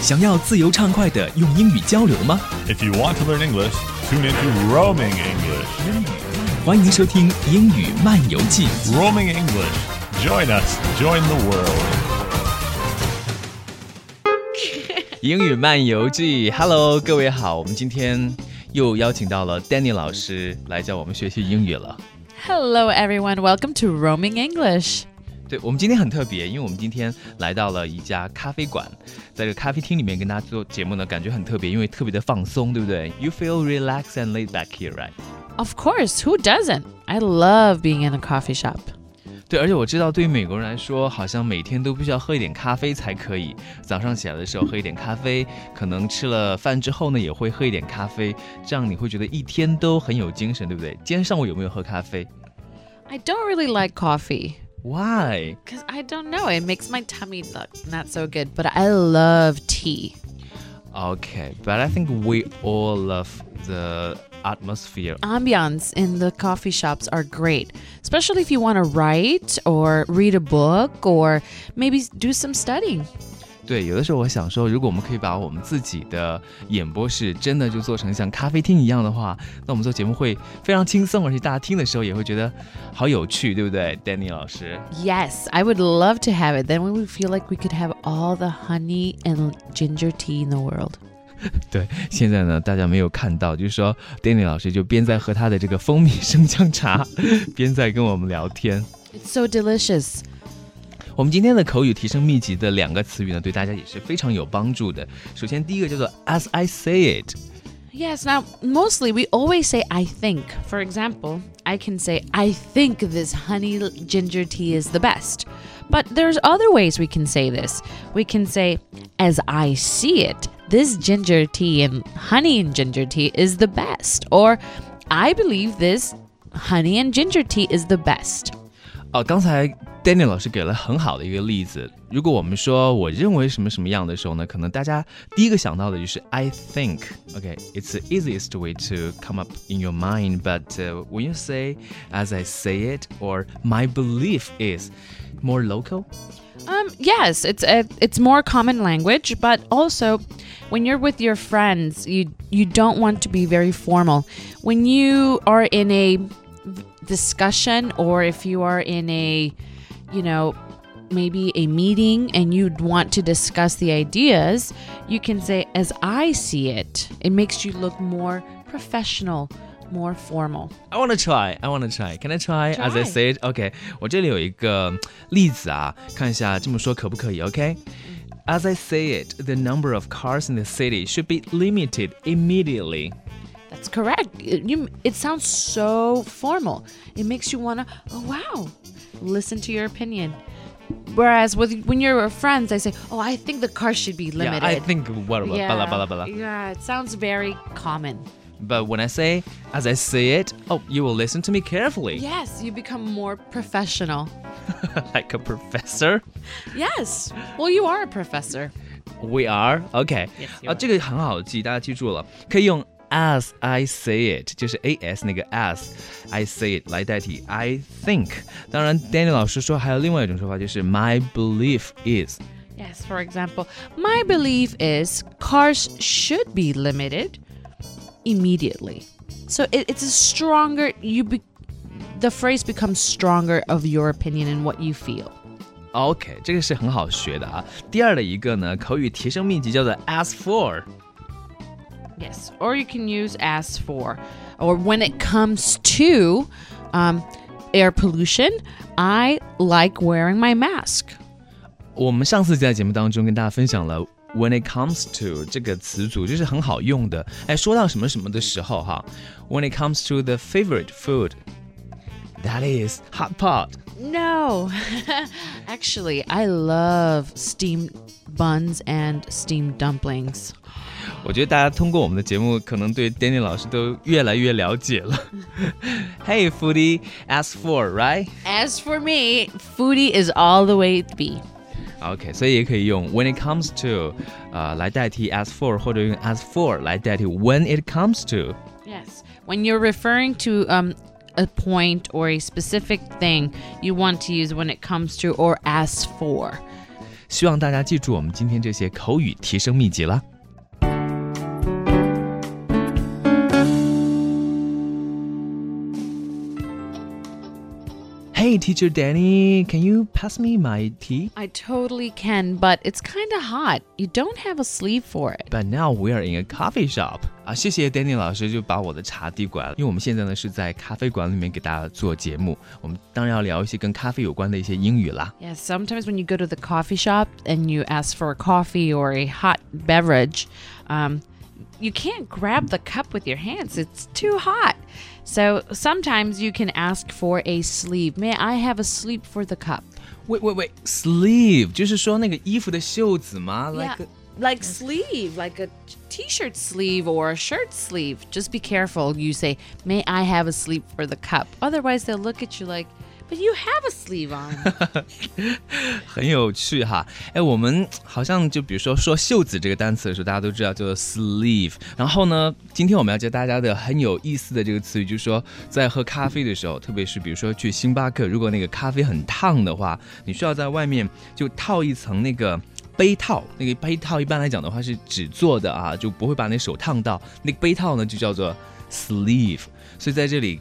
想要自由畅快的用英语交流吗？If you want to learn English, tune into Roaming English. 欢迎收听《英语漫游记》。Roaming English. Join us. Join the world. 英语漫游记，Hello，各位好，我们今天又邀请到了 Danny 老师来教我们学习英语了。Hello, everyone. Welcome to Roaming English. 对我们今天很特别，因为我们今天来到了一家咖啡馆，在这个咖啡厅里面跟大家做节目呢，感觉很特别，因为特别的放松，对不对？You feel relaxed and laid back here, right? Of course, who doesn't? I love being in a coffee shop. 对，而且我知道，对于美国人来说，好像每天都必须要喝一点咖啡才可以。早上起来的时候喝一点咖啡，可能吃了饭之后呢，也会喝一点咖啡，这样你会觉得一天都很有精神，对不对？今天上午有没有喝咖啡？I don't really like coffee. Why? Because I don't know. It makes my tummy look not so good, but I love tea. Okay, but I think we all love the atmosphere. Ambiance in the coffee shops are great, especially if you want to write or read a book or maybe do some studying. 对，有的时候我想说，如果我们可以把我们自己的演播室真的就做成像咖啡厅一样的话，那我们做节目会非常轻松，而且大家听的时候也会觉得好有趣，对不对，Danny 老师？Yes, I would love to have it. Then we would feel like we could have all the honey and ginger tea in the world. 对，现在呢，大家没有看到，就是说，Danny 老师就边在喝他的这个蜂蜜生姜茶，边在跟我们聊天。It's so delicious. 我们今天的口语提升秘籍的两个词语呢，对大家也是非常有帮助的。首先，第一个叫做 "As I say it"。Yes, now mostly we always say I think. For example, I can say I think this honey ginger tea is the best. But there's other ways we can say this. We can say as I see it, this ginger tea and honey and ginger tea is the best. Or I believe this honey and ginger tea is the best. 哦，刚才 Danny 老师给了很好的一个例子。如果我们说我认为什么什么样的时候呢，可能大家第一个想到的就是 I think. Okay, it's the easiest way to come up in your mind. But uh, when you say as I say it or my belief is more local. Um, yes, it's a, it's more common language, but also when you're with your friends, you you don't want to be very formal. When you are in a discussion or if you are in a you know, maybe a meeting and you'd want to discuss the ideas, you can say, as I see it. It makes you look more professional. More formal. I want to try. I want to try. Can I try, try. as I said? OK，我这里有一个例子啊，看一下这么说可不可以？OK。As I say it, the number of cars in the city should be limited immediately. That's correct. It, you, it sounds so formal. It makes you want to, oh, wow, listen to your opinion. Whereas with when you're friends, I say, "Oh, I think the car should be limited." Yeah, I think what yeah, blah, blah, blah, yeah, it sounds very common. But when I say, as I say it, oh, you will listen to me carefully. Yes, you become more professional. like a professor? Yes. Well, you are a professor. We are okay. Yes, 啊，这个很好记，大家记住了，可以用 as I say it，就是 a s 那个 as I say it 来代替 I think。当然，Danny 老师说还有另外一种说法，就是 My belief is。Yes, for example, my belief is cars should be limited immediately. So it, it's a stronger you be, the phrase becomes stronger of your opinion and what you feel. OK，这个是很好学的啊。第二的一个呢，口语提升秘籍叫做 as for。 Yes, or you can use as for. Or when it comes to um, air pollution, I like wearing my mask. 我们上次在节目当中跟大家分享了 when it comes to 这个词组，就是很好用的。哎，说到什么什么的时候哈，when it comes to the favorite food, that is hot pot. No, actually, I love steamed buns and steamed dumplings. 我觉得大家通过我们的节目，可能对 Danny 老师都越来越了解了。hey, foodie, as for right? As for me, foodie is all the way to be. OK，所以也可以用 when it comes to 啊、uh, 来代替 as for，或者用 as for 来代替 when it comes to。Yes, when you're referring to um a point or a specific thing, you want to use when it comes to or as for. 希望大家记住我们今天这些口语提升秘籍啦。Hey, teacher Danny, can you pass me my tea? I totally can, but it's kind of hot. You don't have a sleeve for it. But now we are in a coffee shop. 啊，谢谢 Danny 老师就把我的茶递过来了，因为我们现在呢是在咖啡馆里面给大家做节目，我们当然要聊一些跟咖啡有关的一些英语啦。 Yeah, sometimes when you go to the coffee shop and you ask for a coffee or a hot beverage, um, you can't grab the cup with your hands. It's too hot. So sometimes you can ask for a sleeve. May I have a sleeve for the cup? Wait, wait, wait, sleeve 就是说那个衣服的袖子吗 Yeah, Like like sleeve, like a t-shirt sleeve or a shirt sleeve. Just be careful. You say, "May I have a sleeve for the cup?" Otherwise, they'll look at you like, "But you have a sleeve on." 很有趣哈。哎，我们好像就比如说说袖子这个单词的时候，大家都知道叫做 sleeve。然后呢，今天我们要教大家的很有意思的这个词语，就是说在喝咖啡的时候，特别是比如说去星巴克，如果那个咖啡很烫的话，你需要在外面就套一层那个。杯套，那个杯套一般来讲的话是纸做的啊，就不会把那手烫到。那个杯套呢就叫做 sleeve。所以在这里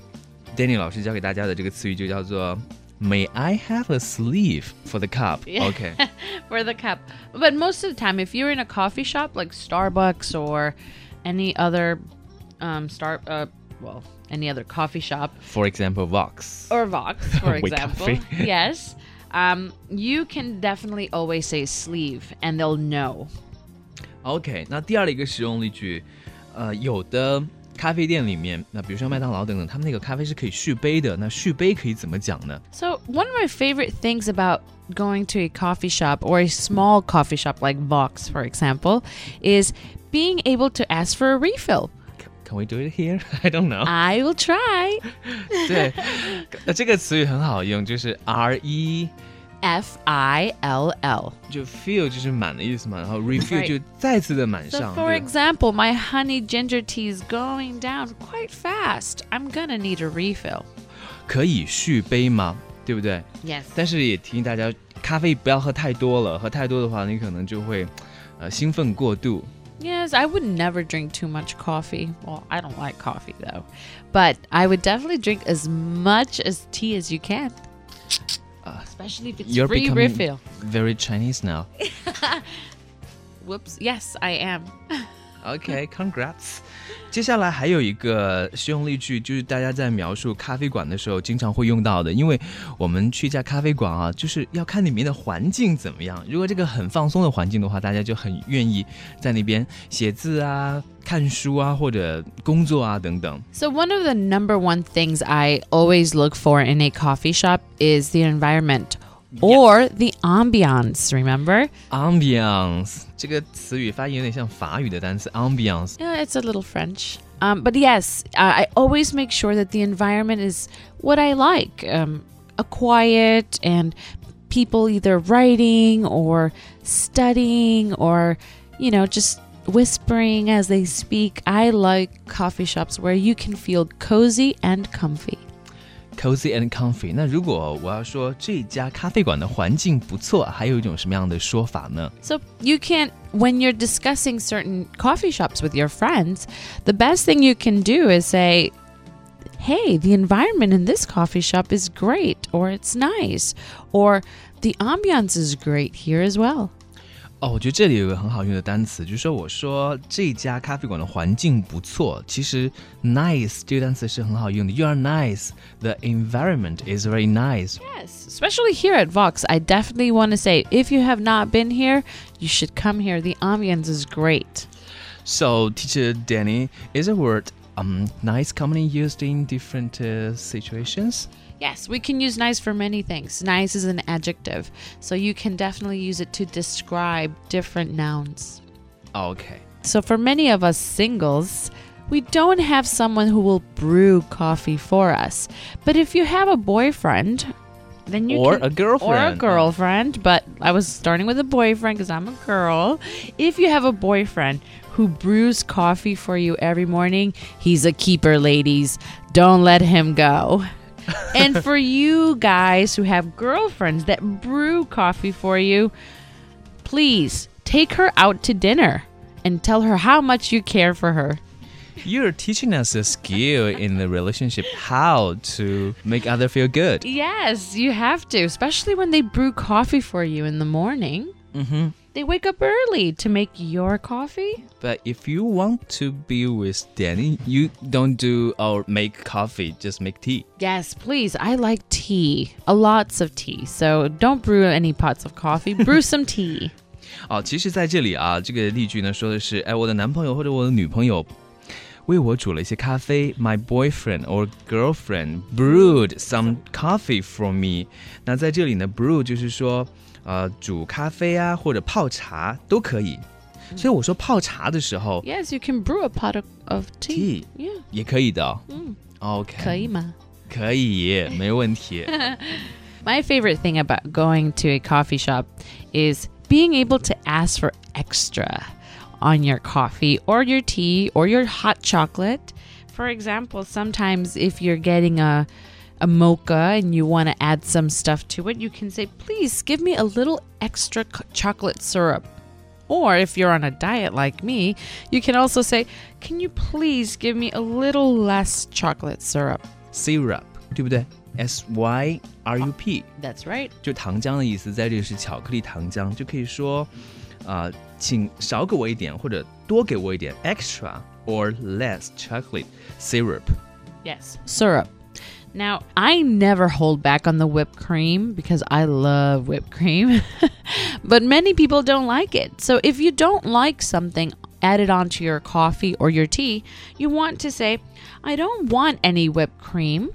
，Danny 老师教给大家的这个词语就叫做 May I have a sleeve for the cup? OK， for the cup. But most of the time, if you're in a coffee shop like Starbucks or any other um, star, uh, well, any other coffee shop For example, Vox. or Vox, for With example, coffee. yes, um, you can definitely always say sleeve, and they'll know. OK，那第二的一个实用例句，呃，有的 咖啡店里面，那比如说麦当劳等等，他们那个咖啡是可以续杯的。那续杯可以怎么讲呢？ So one of my favorite things about going to a coffee shop or a small coffee shop like Vox, for example, is being able to ask for a refill. Can we do it here? I don't know. I will try. 对，呃，这个词语很好用，就是 R E F I L L. 就 fill 就是满的意思嘛，然后 refill Right. 就再次的满 So, 上。 for 对 example, my honey ginger tea is going down quite fast. I'm gonna need a refill. 可以续杯吗？对不对？ Yes. 但是也提醒大家，咖啡不要喝太多了，喝太多的话，你可能就会呃兴奋过度。 Yes, I would never drink too much coffee. Well, I don't like coffee though. But I would definitely drink as much as tea as you can. Especially if it's You're free becoming refill. very Chinese now. Whoops. Yes, I am. OK, congrats. 接下来还有一个实用例句，就是大家在描述咖啡馆的时候经常会用到的。因为我们去一家咖啡馆啊，就是要看里面的环境怎么样。如果这个很放松的环境的话，大家就很愿意在那边写字啊、看书啊，或者工作啊等等。So, one of the number one things I always look for in a coffee shop is the environment or the ambiance, remember? Ambiance 这个词语发音有点像法语的单词 ambiance。 Yeah, it's a little French. Um, but yes, I I always make sure that the environment is what I like um, a quiet and people either writing or studying or, you know, just whispering as they speak. I like coffee shops where you can feel cozy and comfy. cozy and comfy。那如果我要说这家咖啡馆的环境不错，还有一种什么样的说法呢？ So you can, when you're discussing certain coffee shops with your friends, the best thing you can do is say, hey, the environment in this coffee shop is great, or it's nice, or the ambiance is great here as well. 哦，我觉得这里有个很好用的单词，就是说我说这家咖啡馆的环境不错，其实 nice 这个单词是很好用的。You are nice. The environment is very nice. Yes, especially here at Vox, I definitely want to say if you have not been here, you should come here. The ambiance is great. So, teacher Danny, is a word um nice commonly used in different uh, situations? Yes, we can use nice for many things. Nice is an adjective, so you can definitely use it to describe different nouns. Okay. So, for many of us singles, we don't have someone who will brew coffee for us. But if you have a boyfriend, then you Or can, a girlfriend. or a girlfriend. But I was starting with a boyfriend because I'm a girl. If you have a boyfriend who brews coffee for you every morning, he's a keeper, ladies. Don't let him go. And for you guys who have girlfriends that brew coffee for you, please take her out to dinner and tell her how much you care for her. You're teaching us a skill in the relationship how to make other feel good. Yes, you have to, especially when they brew coffee for you in the morning. Mm-hmm. They wake up early to make your coffee. But if you want to be with Danny, you don't do or make coffee, just make tea. Yes, please. I like tea, a lots of tea. So don't brew any pots of coffee. Brew some tea. 哦，其实在这里啊，这个例句呢说的是，哎，我的男朋友或者我的女朋友 为我煮了一些咖啡。My boyfriend or girlfriend brewed some coffee for me。那在这里呢，brew 就是说，呃，煮咖啡啊，或者泡茶都可以。所以我说泡茶的时候 Yes, you can brew a pot of, of tea. ，tea Yeah. 也可以的哦。嗯 OK，可以吗？可以，没问题。 My favorite thing about going to a coffee shop is being able to ask for extra on your coffee or your tea or your hot chocolate. For example, sometimes if you're getting a a mocha and you want to add some stuff to it, you can say, "Please give me a little extra c- chocolate syrup." Or if you're on a diet like me, you can also say, "Can you please give me a little less chocolate syrup?" syrup 对不对？S Y R U P。 That's right. 就糖浆的意思，在这里是巧克力糖浆，就可以说，啊、 请少给我一点，或者多给我一点，extra or less chocolate syrup。 Yes, syrup. Now, I never hold back on the whipped cream because I love whipped cream, but many people don't like it. So, if you don't like something added onto your coffee or your tea, you want to say, I don't want any whipped cream,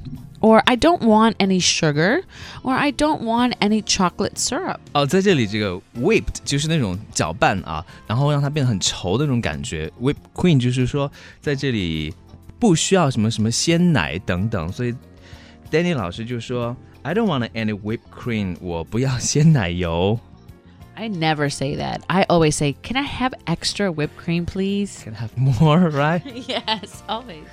or I don't want any sugar, or I don't want any chocolate syrup. 哦，在这里这个 whipped 就是那种搅拌啊，然后让它变得很稠的那种感觉。whipped cream 就是说在这里不需要什么什么鲜奶等等，所以 Danny 老师就说 I don't want any whipped cream，我不要鲜奶油。 I never say that. I always say, Can I have extra whipped cream, please? Can I have more, right? yes, always.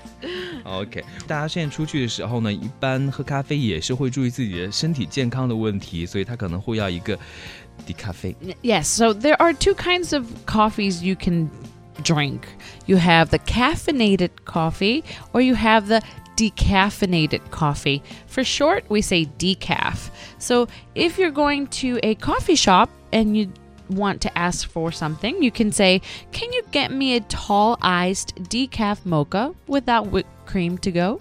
OK，大家现在出去的时候呢，一般喝咖啡也是会注意自己的身体健康的问题，所以他可能会要一个低咖啡。 Yes, so there are two kinds of coffees you can drink. You have the caffeinated coffee or you have the decaffeinated coffee. For short, we say decaf. So if you're going to a coffee shop and you want to ask for something, you can say, Can you get me a tall iced decaf mocha without whipped cream to go?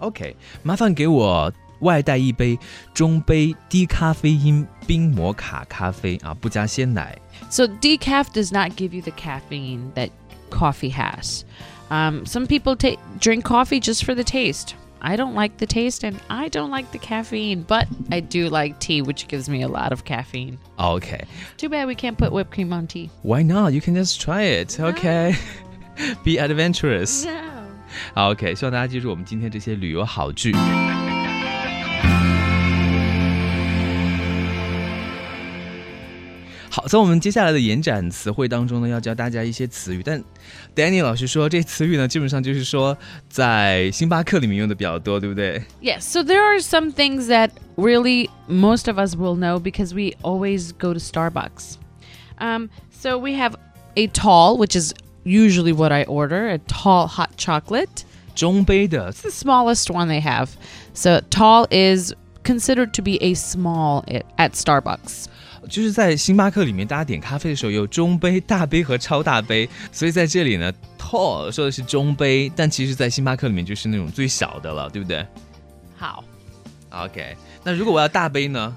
OK，麻烦给我外带一杯中杯低咖啡因冰摩卡咖啡啊，不加鲜奶。 So decaf does not give you the caffeine that coffee has. Um, some people ta- drink coffee just for the taste. I don't like the taste and I don't like the caffeine, but I do like tea, which gives me a lot of caffeine. OK，Why、 Too bad we can't put whipped cream on tea. not? You can just try it. OK，、Be adventurous. No. 好，OK，希望大家记住我们今天这些旅游好句。 好，在我们接下来的延展词汇当中呢，要教大家一些词语，但 Danny 老师说这词语呢，基本上就是说在星巴克里面用的比较多，对不对？ Yes, so there are some things that really most of us will know because we always go to Starbucks. Um, so we have a tall, which is usually what I order, a tall hot chocolate. 中杯的 It's the smallest one they have. So tall is considered to be a small i- at Starbucks. 就是在星巴克里面，大家点咖啡的时候有中杯、大杯和超大杯，所以在这里呢，tall 说的是中杯，但其实在星巴克里面就是那种最小的了，对不对 How?？OK，那如果我要大杯呢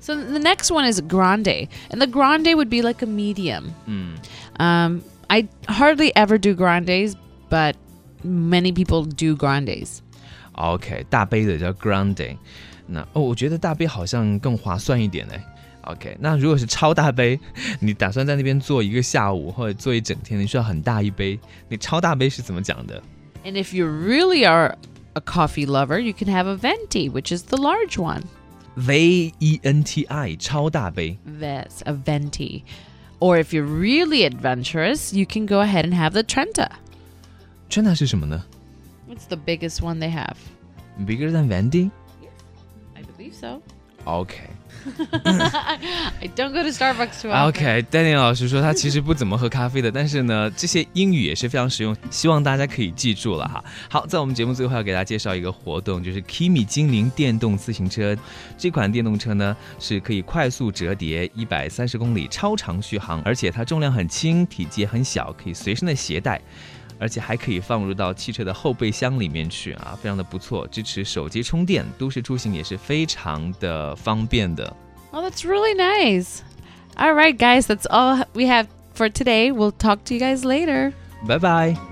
？So the next one is grande, and the grande would be like a medium. 嗯 Um, I hardly ever do grandes, but many people do grandes.，OK，大杯的叫 grande。那哦，我觉得大杯好像更划算一点呢。OK，那如果是超大杯，你打算在那边坐一个下午或者坐一整天，你需要很大一杯，你超大杯是怎么讲的？ And if you really are a coffee lover, you can have a venti, which is the large one. V E N T I 超大杯。 That's a venti. Or if you're really adventurous, you can go ahead and have the Trenta. 真的是什么呢 It's the biggest one they have. ？Bigger than Vandy？ I believe so. OK。 I don't go to Starbucks too often. OK，Danny、老师说他其实不怎么喝咖啡的，但是呢，这些英语也是非常实用，希望大家可以记住了哈。好，在我们节目最后要给大家介绍一个活动，就是 Kimi 精灵电动自行车。这款电动车呢是可以快速折叠，一百三十公里超长续航，而且它重量很轻，体积很小，可以随身的携带。而且还可以放入到汽车的后备箱里面去啊，非常的不错，支持手机充电，都市出行也是非常的方便的。Oh, that's really nice. All right, guys, that's all we have for today. We'll talk to you guys later. Bye。Bye.